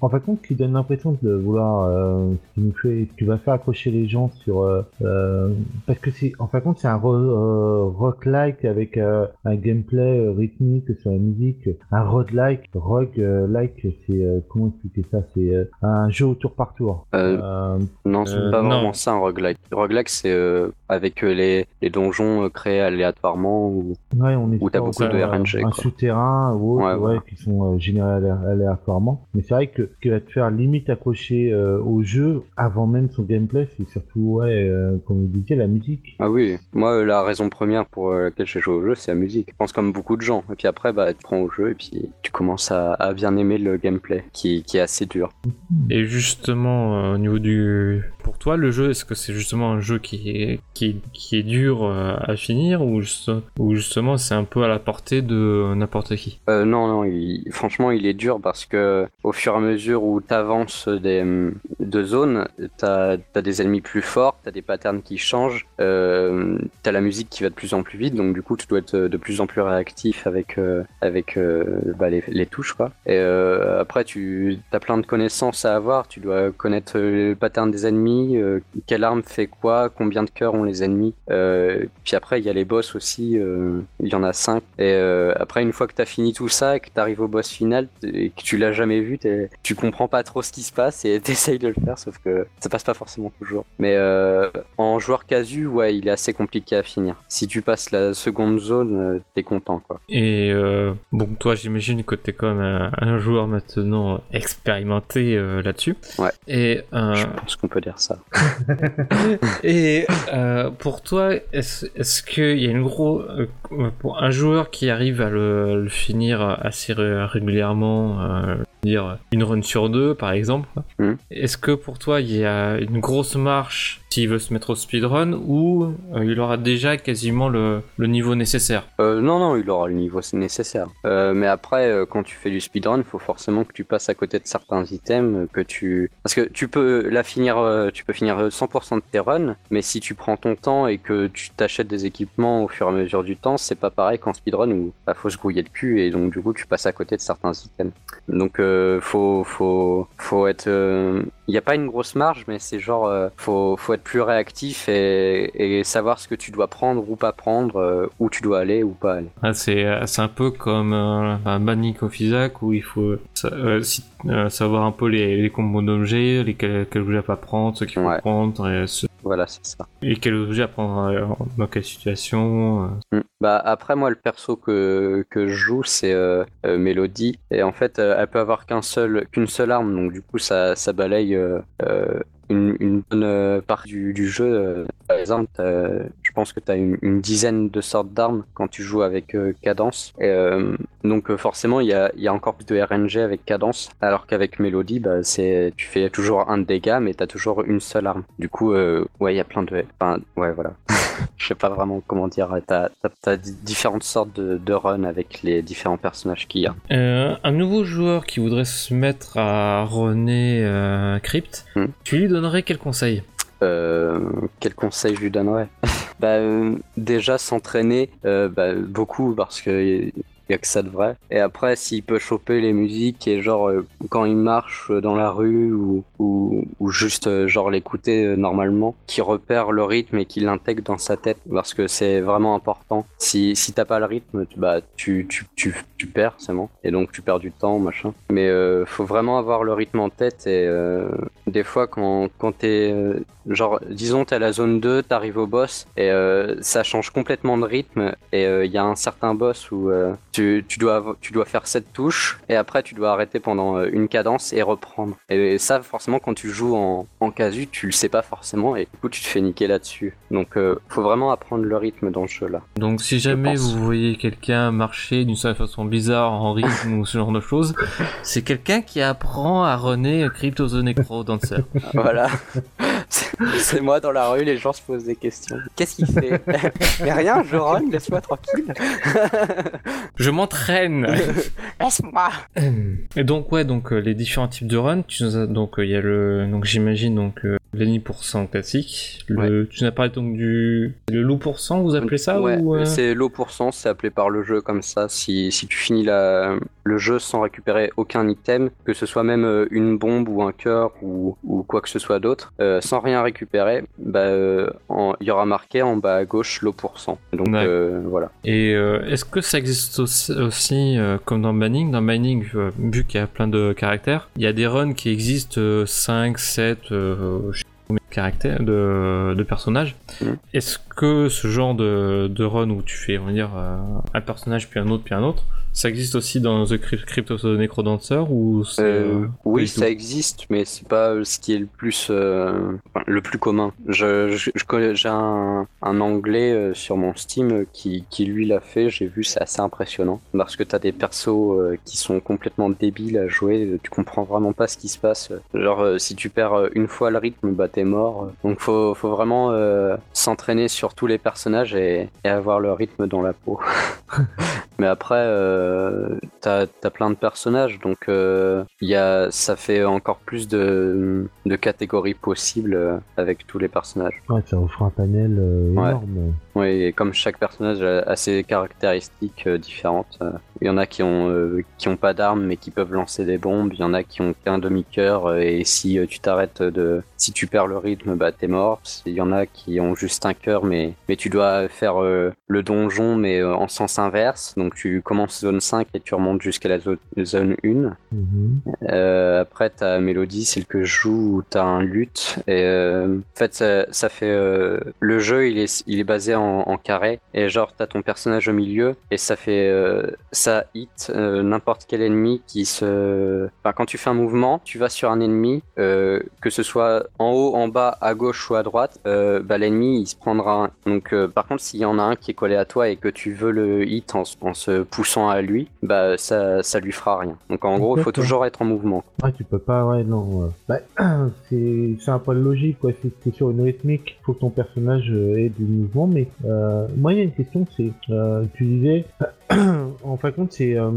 en fin de compte, ce qui donne l'impression de vouloir, euh, ce qui nous fait, tu vas faire accrocher les gens sur, euh, euh, parce que c'est, en fin de compte, c'est un ro- euh, rock-like avec euh, un gameplay euh, rythmique sur la musique, un road-like, rogue-like, c'est, euh, comment expliquer ça, c'est euh, un jeu au tour par tour. Euh, Euh, Non, c'est Euh, pas non. vraiment ça un roguelike. Roguelike, c'est euh, avec euh, les, les donjons euh, créés aléatoirement ou ouais, on est où t'as beaucoup de RNG. un quoi. souterrain ou autre, Ouais, ouais, voilà. qui sont euh, générés alé- aléatoirement. Mais c'est vrai que qui va te faire limite accrocher euh, au jeu avant même son gameplay, c'est surtout, ouais, euh, comme vous disiez, la musique. Ah oui, moi euh, la raison première pour laquelle j'ai joué au jeu, c'est la musique. Je pense comme beaucoup de gens. Et puis après, bah, tu prends au jeu et puis tu commences à, à bien aimer le gameplay, qui, qui est assez dur. Et justement, euh, au niveau du... Pour toi, le jeu, est-ce que c'est justement un jeu qui est, qui est, qui est dur à finir ou, juste- ou justement c'est un peu à la portée de n'importe qui? Euh, non, non, il- franchement, il est dur parce que au fur et à mesure où tu avances des, de zones, t'as as des ennemis plus forts, t'as des patterns qui changent, euh, t'as la musique qui va de plus en plus vite, donc du coup, tu dois être de plus en plus réactif avec, euh, euh, bah, les, touches, quoi. Et euh, après, tu as plein de connaissances à avoir, tu dois connaître le pattern des ennemis, quelle arme fait quoi, combien de cœurs ont les ennemis. Puis après, il y a les boss aussi, il y en a 5. Et après, une fois que tu as fini tout ça, et que tu arrives au boss final et que tu l'as jamais vu, tu comprends pas trop ce qui se passe et t'essayes de le faire, sauf que ça passe pas forcément toujours. Mais euh, en joueur casu, ouais, il est assez compliqué à finir. Si tu passes la seconde zone, euh, t'es content, quoi. Et euh, bon, toi, j'imagine que t'es quand même un, un joueur maintenant expérimenté euh, là-dessus. Ouais. Et, Je pense qu'on peut dire ça. et pour toi, est-ce est-ce qu'il y a une gros pour un joueur qui arrive à le, le finir assez ré- régulièrement, dire une sur deux par exemple, Mhm. est-ce que pour toi il y a une grosse marche s'il veut se mettre au speedrun ou euh, il aura déjà quasiment le, niveau nécessaire Euh, non, non, il aura le niveau nécessaire. Euh, mais après, quand tu fais du speedrun, il faut forcément que tu passes à côté de certains items, que tu... Parce que tu peux la finir, tu peux finir euh, 100% de tes runs, mais si tu prends ton temps et que tu t'achètes des équipements au fur et à mesure du temps, c'est pas pareil qu'en speedrun où bah, faut se grouiller le cul et donc du coup tu passes à côté de certains items. Donc faut, faut, faut être... Il n'y a pas une grosse marge, mais c'est genre, euh, faut, faut être plus réactif et, et savoir ce que tu dois prendre ou pas prendre, euh, où tu dois aller ou pas aller. Ah, c'est euh, c'est un peu comme euh, un of Isaac où il faut euh, si- savoir un peu les, les combos d'objets, les quels, quels objets à pas prendre, ceux qu'il faut Ouais. prendre et, ce- Voilà, c'est ça. et quels objets à prendre dans quelle situation. euh. Mm. Bah après moi le perso que, que je joue c'est euh, euh, Mélodie et en fait elle peut avoir qu'un seul qu'une seule arme donc du coup ça, ça balaye une, une bonne euh, partie du, jeu. euh. par exemple pense que tu as une, une dizaine de sortes d'armes quand tu joues avec euh, Cadence. Et, euh, donc euh, forcément, il y a, il y a encore plus de RNG avec Cadence, alors qu'avec Melody, bah, c'est, tu fais toujours un dégât, mais tu as toujours une seule arme. Du coup, ouais, il y a plein de... Enfin, ouais, voilà. Je sais pas vraiment comment dire. T'as as, différentes sortes de, de runs avec les différents personnages qu'il y a. Un nouveau joueur qui voudrait se mettre à runner Crypt, Hmm. tu lui donnerais quel conseil? Euh, quel conseil je lui donnerais? Bah, euh, Déjà s'entraîner euh, bah, beaucoup parce que y a que ça de vrai. Et après, s'il peut choper les musiques et genre euh, quand il marche dans la rue ou, ou, ou juste euh, genre l'écouter euh, normalement, qu'il repère le rythme et qu'il l'intègre dans sa tête parce que c'est vraiment important. Si, si t'as pas le rythme, bah tu, tu, tu, tu perds, c'est bon. Et donc tu perds du temps, machin. Mais faut vraiment avoir le rythme en tête et des fois quand, quand t'es genre disons t'es à la zone 2, t'arrives au boss et ça change complètement de rythme et il y a un certain boss où tu, tu, dois, tu dois faire cette touche et après tu dois arrêter pendant euh, une cadence et reprendre. Et ça, forcément, quand tu joues en, en casu, tu le sais pas forcément et du coup tu te fais niquer là-dessus. Donc euh, faut vraiment apprendre le rythme dans ce jeu-là. Donc si jamais vous voyez quelqu'un marcher d'une certaine façon bizarre en rythme ou ce genre de choses, c'est quelqu'un qui apprend à runner Crypto the Necro Dancer. Voilà. C'est c'est moi dans la rue, les gens se posent des questions. Qu'est-ce qu'il fait? Mais rien, je run, laisse-moi tranquille. Je m'entraîne Laisse-moi. Et donc ouais, donc euh, les différents types de run, tu nous as donc euh, il y a le donc j'imagine donc euh, l'ennemi pour cent classique, le tu nous as parlé donc du le loup pour cent, vous appelez ça Ouais, ou euh, c'est l'eau pour cent, c'est appelé par le jeu comme ça. Si, si tu finis la, le jeu sans récupérer aucun item, que ce soit même une bombe ou un cœur ou, ou quoi que ce soit d'autre, euh, sans rien récupérer, bah, euh, en- il y aura marqué en bas à gauche l'eau pour cent. Donc euh, voilà. Et euh, est-ce que ça existe aussi, aussi, euh, comme dans Mining Dans Mining, euh, vu qu'il y a plein de caractères, il y a des runs qui existent euh, 5, 7, euh, je sais pas combien de caractères, de, de personnages. Mhm. Est-ce que ce genre de, de run où tu fais, on va dire, euh, un personnage puis un autre puis un autre, ça existe aussi dans The Crypt- Crypto the Necrodancer ou. Euh, euh, oui, ça existe, mais c'est pas euh, ce qui est le plus, euh, le plus commun. Je, je, je connais, j'ai un, un anglais sur mon Steam qui, qui lui l'a fait. J'ai vu, c'est assez impressionnant parce que t'as des persos qui sont complètement débiles à jouer. Tu comprends vraiment pas ce qui se passe. Genre, si tu perds une fois le rythme, bah t'es mort. Donc, faut, faut vraiment euh, s'entraîner sur tous les personnages et, et avoir le rythme dans la peau. Mais après, euh, t'as as plein de personnages, donc euh, y a, ça fait encore plus de, de catégories possibles euh, avec tous les personnages. Ouais, ça offre un panel euh, Ouais. énorme. Oui, et comme chaque personnage a, ses caractéristiques différentes, il y en a qui ont qui ont pas d'armes mais qui peuvent lancer des bombes, il y en a qui ont qu'un demi-cœur et si tu t'arrêtes de, si tu perds le rythme, bah t'es mort. Il y en a qui ont juste un cœur mais mais tu dois faire le donjon mais en sens inverse, donc tu commences zone 5 et tu remontes jusqu'à la zo- zone 1. Mhm. Euh, après, t'as Mélodie, celle que je joue, où t'as un lutte. Et euh, en fait, ça, ça fait euh, le jeu, il est, il est basé en, en carré. Et genre, t'as ton personnage au milieu, et ça fait euh, ça hit n'importe quel ennemi qui se. Enfin, quand tu fais un mouvement, tu vas sur un ennemi, que ce soit en haut, en bas, à gauche ou à droite, bah l'ennemi il se prendra. un. Donc, par contre, s'il y en a un qui est collé à toi et que tu veux le hit en se poussant à lui, bah ça, ça lui fera rien. Donc, en gros, il faut toujours être en mouvement. Ouais, tu peux pas, ouais, non. euh, Bah, c'est un point de logique, quoi. C'est c'est sur une rythmique, faut que ton personnage euh, ait du mouvement, mais euh, moi, il y a une question, c'est, euh, tu disais, en fin de compte, c'est euh,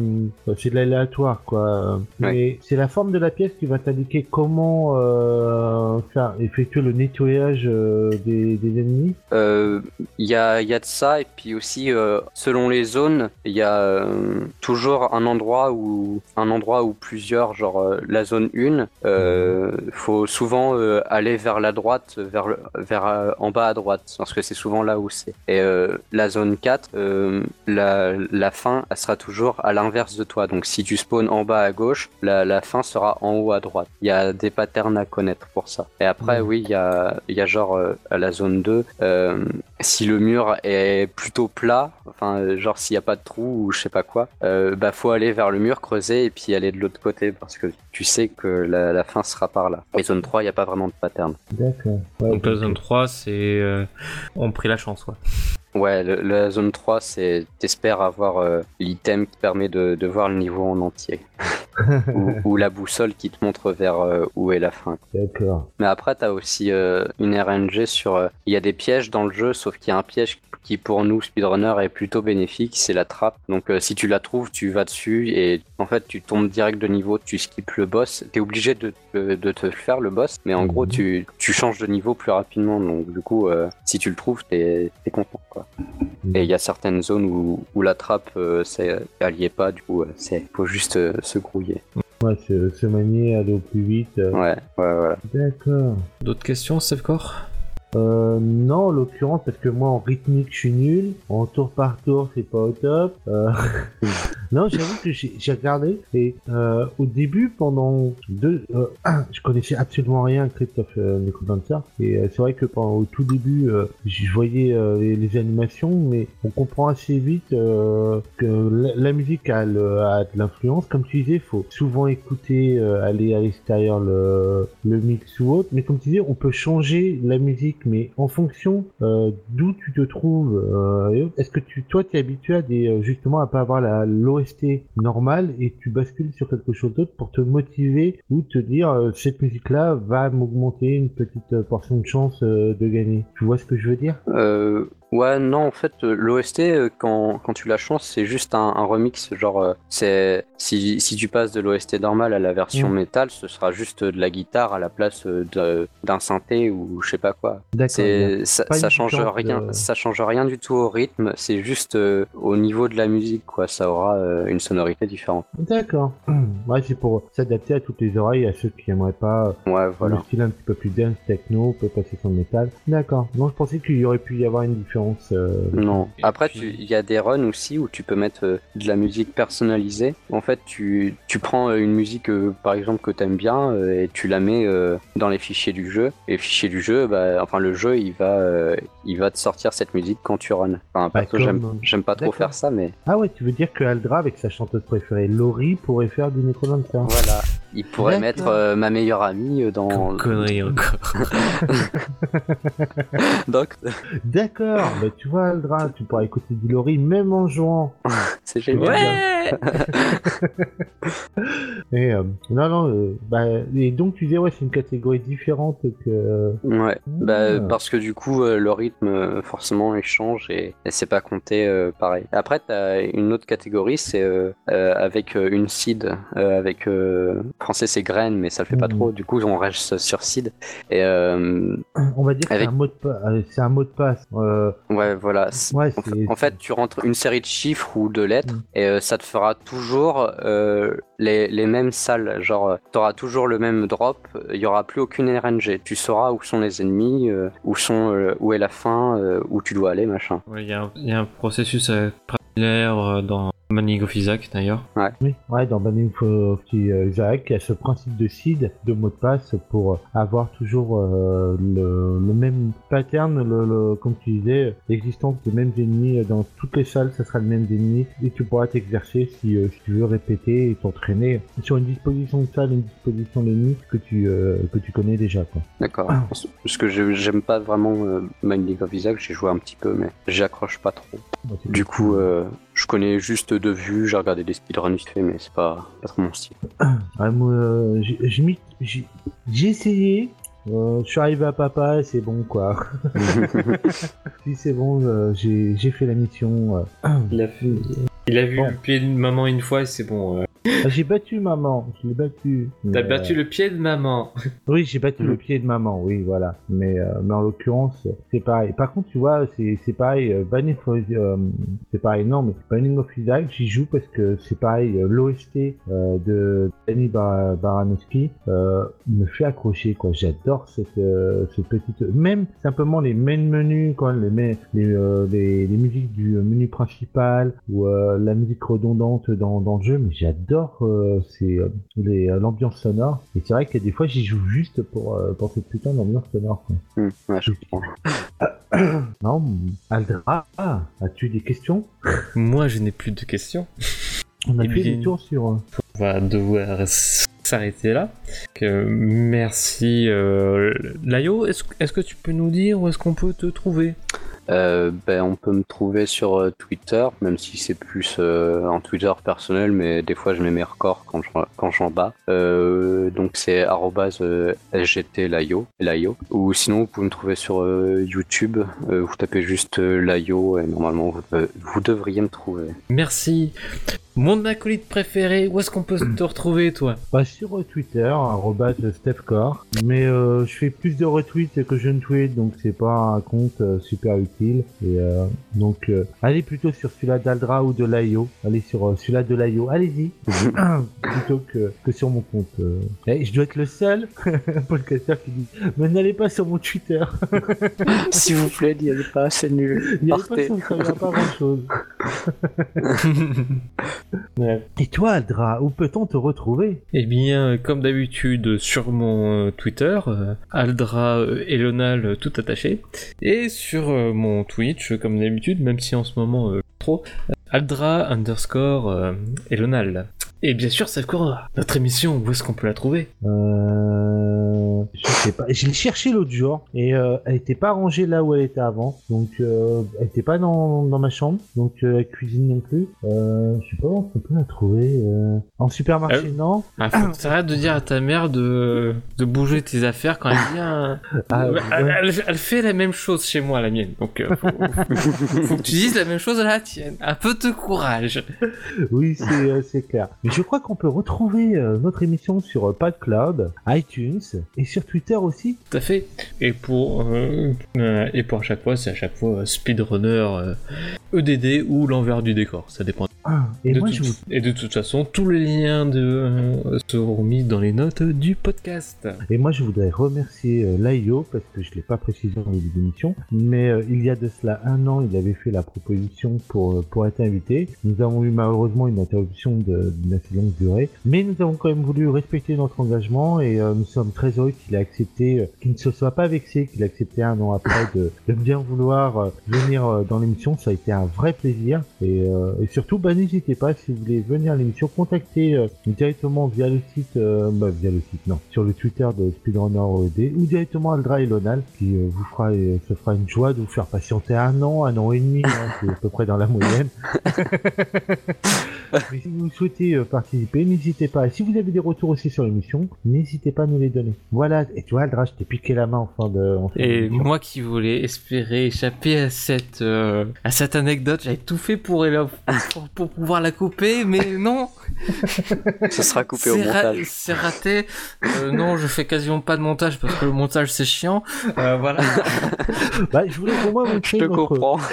c'est de l'aléatoire, quoi. Mais c'est la forme de la pièce qui va t'indiquer comment euh, faire, effectuer le nettoyage euh, des, des ennemis. Euh, Il y, a, il y a de ça, et puis aussi, euh, selon les zones, il y a euh, toujours un endroit où, un endroit où plusieurs, genre euh, la zone 1, euh, faut souvent euh, aller vers la droite, vers, le- vers euh, en bas à droite, parce que c'est souvent là où c'est. Et euh, la zone 4, euh, la, la fin, elle sera toujours à l'inverse de toi. Donc si tu spawns en bas à gauche, la, la fin sera en haut à droite. Il y a des patterns à connaître pour ça. Et après, oui, il y a, il y a genre euh, à la zone 2, euh, si le mur est plutôt plat, enfin genre s'il n'y a pas de trou ou je sais pas quoi, euh, bah faut aller vers le mur, creuser et puis aller de l'autre côté parce que tu sais que la, la fin sera par là. Et zone 3, il n'y a pas vraiment de pattern. D'accord. Ouais, Donc la zone 3, c'est. euh, on pris la chance, ouais. Ouais, le- la zone 3, c'est t'espères avoir euh, l'item qui permet de, de voir le niveau en entier. ou, ou la boussole qui te montre vers euh, où est la fin. D'accord. Mais après, t'as aussi euh, une RNG sur. Il y a des pièges dans le jeu, sauf qu'il y a un piège qui, pour nous, speedrunner, est plutôt bénéfique, c'est la trappe. Donc, si tu la trouves, tu vas dessus et en fait, tu tombes direct de niveau, tu skips le boss. T'es obligé de, de, de te faire, le boss, mais en Mhm. gros, tu, tu changes de niveau plus rapidement. Donc, du coup, si tu le trouves, t'es es content, quoi. Et il y a certaines zones où, où la trappe, euh, c'est- est pas, du coup, euh, c'est faut juste euh, se grouiller. Ouais, se, se manier, aller au plus vite. euh, Ouais, ouais, voilà. D'accord. D'autres questions, Stepcore Euh, non, en l'occurrence, parce que moi en rythmique je suis nul, en tour par tour c'est pas au top. Euh, non, j'avoue que j'ai regardé et euh, au début, pendant deux, euh, je connaissais absolument rien à Crypt euh, Necrodancer et euh, c'est vrai que pendant au tout début, je voyais les, animations, mais on comprend assez vite que la, musique a, a de l'influence. Comme tu disais, faut souvent écouter, aller à l'extérieur le, le mix ou autre. Mais comme tu disais, on peut changer la musique, mais en fonction euh, d'où tu te trouves. euh. Est-ce que tu, toi, tu es habitué à des, euh, justement à pas avoir l'OST normale et tu bascules sur quelque chose d'autre pour te motiver ou te dire cette musique-là va m'augmenter une petite portion de chance de gagner. Tu vois ce que je veux dire? Ouais, non, en fait, euh, l'OST, euh, quand, quand tu la chantes, c'est juste un, un remix. Genre, euh, c'est si, si tu passes de l'OST normale à la version Mm. métal, ce sera juste de la guitare à la place d'un synthé ou je sais pas quoi. D'accord. C'est ça, change rien, de- ça change rien du tout au rythme. C'est juste euh, au niveau de la musique, quoi. Ça aura euh, une sonorité différente. D'accord. Ouais, c'est pour s'adapter à toutes les oreilles, à ceux qui aimeraient pas Ouais, le voilà. style un petit peu plus dance, techno, peut passer sur le métal. D'accord. Non, je pensais qu'il y aurait pu y avoir une différence. Euh, Non. Après, tu- il y a des runs aussi où tu peux mettre euh, de la musique personnalisée. En fait, tu, tu prends euh, une musique, euh, par exemple, que t'aimes bien euh, et tu la mets euh, dans les fichiers du jeu. Et fichiers du jeu, bah, enfin, le jeu, il va, euh, il va te sortir cette musique quand tu runs. Enfin, Bah, j'aime, pas trop faire ça, mais Ah ouais, tu veux dire que Aldra, avec sa chanteuse préférée, Laurie, pourrait faire du Necrodancer voilà. Il pourrait mettre euh, ma meilleure amie dans. Connerie encore. Donc, D'accord. Bah, tu vois, Aldra, tu pourras écouter du Laurie même en jouant. c'est génial. ouais Et, euh, non, non, euh, bah, et donc tu disais, ouais, c'est une catégorie différente que. Ouais, bah, Ah. parce que du coup, euh, le rythme, forcément, il change et, et c'est pas compté euh, pareil. Après, t'as une autre catégorie, c'est euh, euh, avec euh, une seed, euh, avec euh, français c'est graine, mais ça le fait pas Mhm. trop. Du coup, on reste sur seed. Et euh, On va dire que Avec- c'est un mot de passe. C'est un mot de passe. Euh, ouais, voilà. Ouais, En fait, en fait, tu rentres une série de chiffres ou de lettres Mhm. et euh, ça te fera toujours euh, les, les mêmes salles. Genre, tu auras toujours le même drop, il y aura plus aucune RNG. Tu sauras où sont les ennemis, euh, où, sont, euh, où est la fin, euh, où tu dois aller, machin. Ouais, Il y, a un- il y a un processus euh, similaire euh, dans Manning of Isaac d'ailleurs. Oui, ouais, dans Banning of Isaac, il y a ce principe de seed, de mot de passe, pour avoir toujours euh, le, le même pattern, le, le- comme tu disais, l'existence des mêmes ennemis dans toutes les salles, ça sera le même ennemi, et tu pourras t'exercer si, euh, si tu veux répéter et t'entraîner sur une disposition de salle, une disposition d'ennemi que tu euh, que tu connais déjà. Quoi. D'accord. Ah. Parce que je- j'aime pas vraiment euh, Binding of Isaac, j'ai joué un petit peu, mais j'accroche pas trop. C'est Du coup, euh, je connais juste de vue, j'ai regardé des speedruns vite fait, mais c'est pas, pas trop mon style. Ouais, moi, euh, j'ai- j'ai mis- j'ai j'ai essayé. euh, je suis arrivé à papa, c'est bon quoi. si c'est bon, euh, j'ai j'ai fait la mission. euh. Il a, fait- il a vu Bon. le pied d'une maman une fois et c'est bon. euh. Ah, j'ai battu maman, je l'ai battu. T'as battu le pied de maman. euh, Oui, j'ai battu le pied de maman, oui, voilà. Mais, euh, mais en l'occurrence, c'est pareil. Par contre, tu vois, c'est c'est pareil. euh, Banning of- euh, c'est pareil, non, mais Banning of Isaac, j'y joue parce que c'est pareil. euh, L'OST euh, de Danny Bar Baranowski euh, me fait accrocher, quoi. J'adore cette, euh, cette petite. Même simplement les main menus, quoi, les, les, euh, les, les musiques du menu principal ou euh, la musique redondante dans, dans le jeu, mais j'adore euh, c'est euh, les- euh, l'ambiance sonore. Et c'est vrai que des fois j'y joue juste pour, euh, pour cette putain d'ambiance sonore. quoi. Hmm, ouais, je comprends. Non, Aldra, ah, as-tu des questions? Moi, je n'ai plus de questions. On a Eh fait des tours sur. euh, On va devoir s'arrêter là. Merci. Euh, Layo, est-ce est-ce que tu peux nous dire où est-ce qu'on peut te trouver? Euh, ben, on peut me trouver sur euh, Twitter, même si c'est plus euh, un Twitter personnel, mais des fois je mets mes records quand j'en, bats. Euh, donc c'est sgtlayo, Layo. Ou sinon vous pouvez me trouver sur YouTube, vous tapez juste Layo et normalement vous, vous devriez me trouver. Merci. Mon acolyte préféré, où est-ce qu'on peut te retrouver, toi? Bah, sur euh, Twitter, arrobas StephCore. Mais euh, je fais plus de retweets que je ne tweet, donc c'est pas un compte euh, super utile. Et euh, donc, euh, allez plutôt sur celui-là d'Aldra ou de Laio. Allez sur euh, celui-là de Laio. Allez-y. plutôt que, que sur mon compte. euh. Eh, je dois être le seul podcasteur qui dit Mais n'allez pas sur mon Twitter. S'il vous plaît, n'y allez pas, c'est nul. Il y a pas, Partez. ça ne servira pas grand chose. Ouais. Et toi, Aldra, où peut-on te retrouver? Eh bien, comme d'habitude, sur mon euh, Twitter, euh, Aldra euh, Elonal euh, tout attaché, et sur euh, mon Twitch, euh, comme d'habitude, même si en ce moment euh, trop, euh, Aldra underscore euh, Elonal. Et bien sûr, c'est quoi notre émission Où est-ce qu'on peut la trouver? Euh, je sais pas. Je l'ai cherché l'autre jour et euh, elle était pas rangée là où elle était avant. Donc euh, elle était pas dans, dans ma chambre. Donc euh, la cuisine non plus. Euh, je sais pas où on peut la trouver. euh, En supermarché Euh, non? ah, Faut que t'arrêtes de dire à ta mère de, de bouger tes affaires quand elle vient. Ah, elle, ouais. elle- elle fait la même chose chez moi, la mienne. Donc, euh, faut, faut- faut que tu dises la même chose à la tienne. Un peu de courage. Oui, c'est euh, c'est clair. Mais je crois qu'on peut retrouver euh, notre émission sur euh, PodCloud, iTunes et sur Twitter aussi. Tout à fait. Et pour, euh, et pour à chaque fois, c'est à chaque fois speedrunner EDD ou l'envers du décor. Ça dépend. Ah, et de moi toute- je vous Et de toute façon, tous les liens de, euh, seront mis dans les notes du podcast. Et moi, je voudrais remercier euh, Laio parce que je l'ai pas précisé en début d'émission, mais euh, il y a de cela un an, il avait fait la proposition pour euh, pour être invité. Nous avons eu malheureusement une interruption d'une assez longue durée, mais nous avons quand même voulu respecter notre engagement et euh, nous sommes très heureux qu'il ait accepté, euh, qu'il ne se soit pas vexé, qu'il ait accepté un an après de, de bien vouloir euh, venir euh, dans l'émission. Ça a été un vrai plaisir et, euh, et surtout, bah, n'hésitez pas si vous voulez venir à l'émission, contactez euh, directement via le site, euh, bah, via le site, non, sur le Twitter de Speedrunner ED ou directement Aldra et Lonal qui euh, vous fera, se fera une joie de vous faire patienter un an, un an et demi, hein, c'est à peu près dans la moyenne. Mais si vous souhaitez participer, n'hésitez pas. Si vous avez des retours aussi sur l'émission, n'hésitez pas à nous les donner. Voilà, et tu vois, Aldra, je t'ai piqué la main en fin de. En fin Et moi qui voulais espérer échapper à cette, à cette anecdote, j'avais tout fait pour, pour, pour pouvoir la couper, mais non, Ce sera coupé au c'est ra- montage. c'est raté. Euh, non, je fais quasiment pas de montage parce que le montage c'est chiant. Euh, voilà. Bah, je voulais au moins Je montrer te notre- comprends.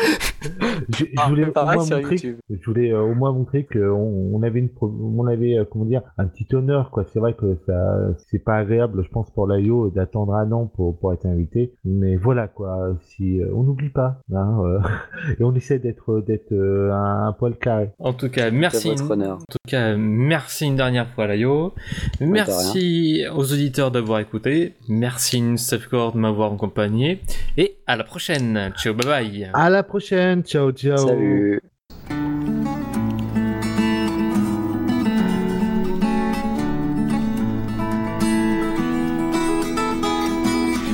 Je, je Ah, voulais pareil montrer, je voulais euh, au moins montrer que on, avait une, on avait euh, comment dire un petit honneur quoi. C'est vrai que ça, c'est pas agréable, je pense pour l'IO d'attendre un an pour pour être invité, mais voilà quoi. Si euh, on n'oublie pas, hein, euh, et on essaie d'être d'être euh, un, un poil carré. En tout cas, merci. votre honneur. En tout cas, merci une dernière fois, Layo. Merci aux auditeurs d'avoir écouté. Merci Stepcore de m'avoir accompagné. Et à la prochaine. Ciao, bye bye. À la prochaine, ciao ciao. Salut.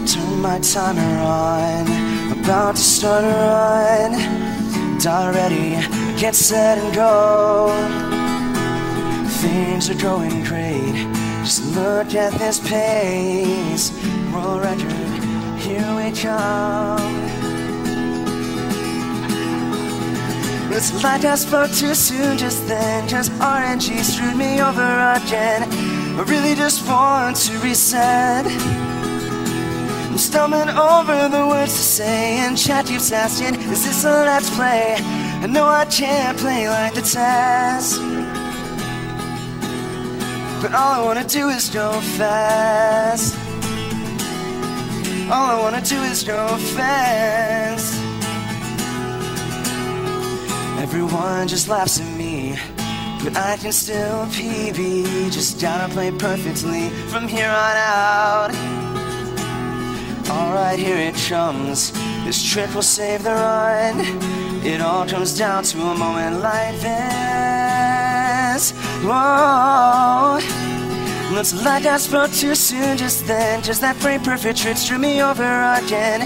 Turn my timer on, about to start a run. Die ready, get set and go. Things are going great. Just look at this pace. World record, here we come. It's like I spoke too soon just then. Just RNG screwed me over again. I really just want to reset. I'm stumbling over the words to say, and chat keeps asking, Is this a let's play? I know I can't play like the test. But all I wanna do is go fast. All I wanna do is go fast. Everyone just laughs at me, but I can still PB. Just gotta play perfectly from here on out. Alright, here it comes. This trip will save the run. It all comes down to a moment like this. Whoa. Looks like I spoke too soon just then. Just that frame perfect trick threw me over again.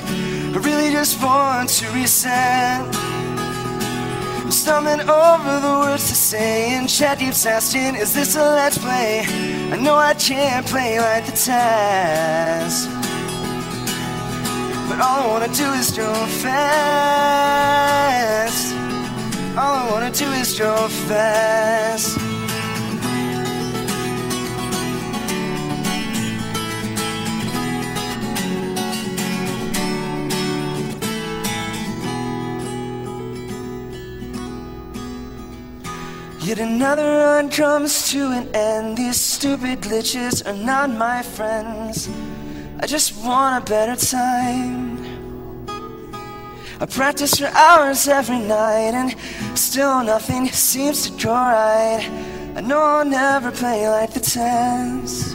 I really just want to reset. I'm stumbling over the words to say, and chat keeps asking, Is this a let's play? I know I can't play like the test. But all I wanna do is go fast. All I wanna do is go fast. Yet another run comes to an end. These stupid glitches are not my friends. I just want a better time. I practice for hours every night, and still nothing seems to go right. I know I'll never play like the tens.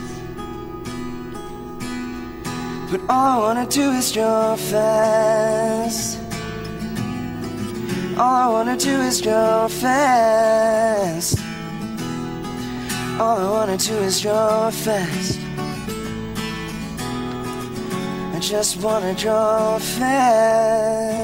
But all I wanna do is go fast. All I wanna do is go fast. All I wanna do is go fast just wanna draw a fan.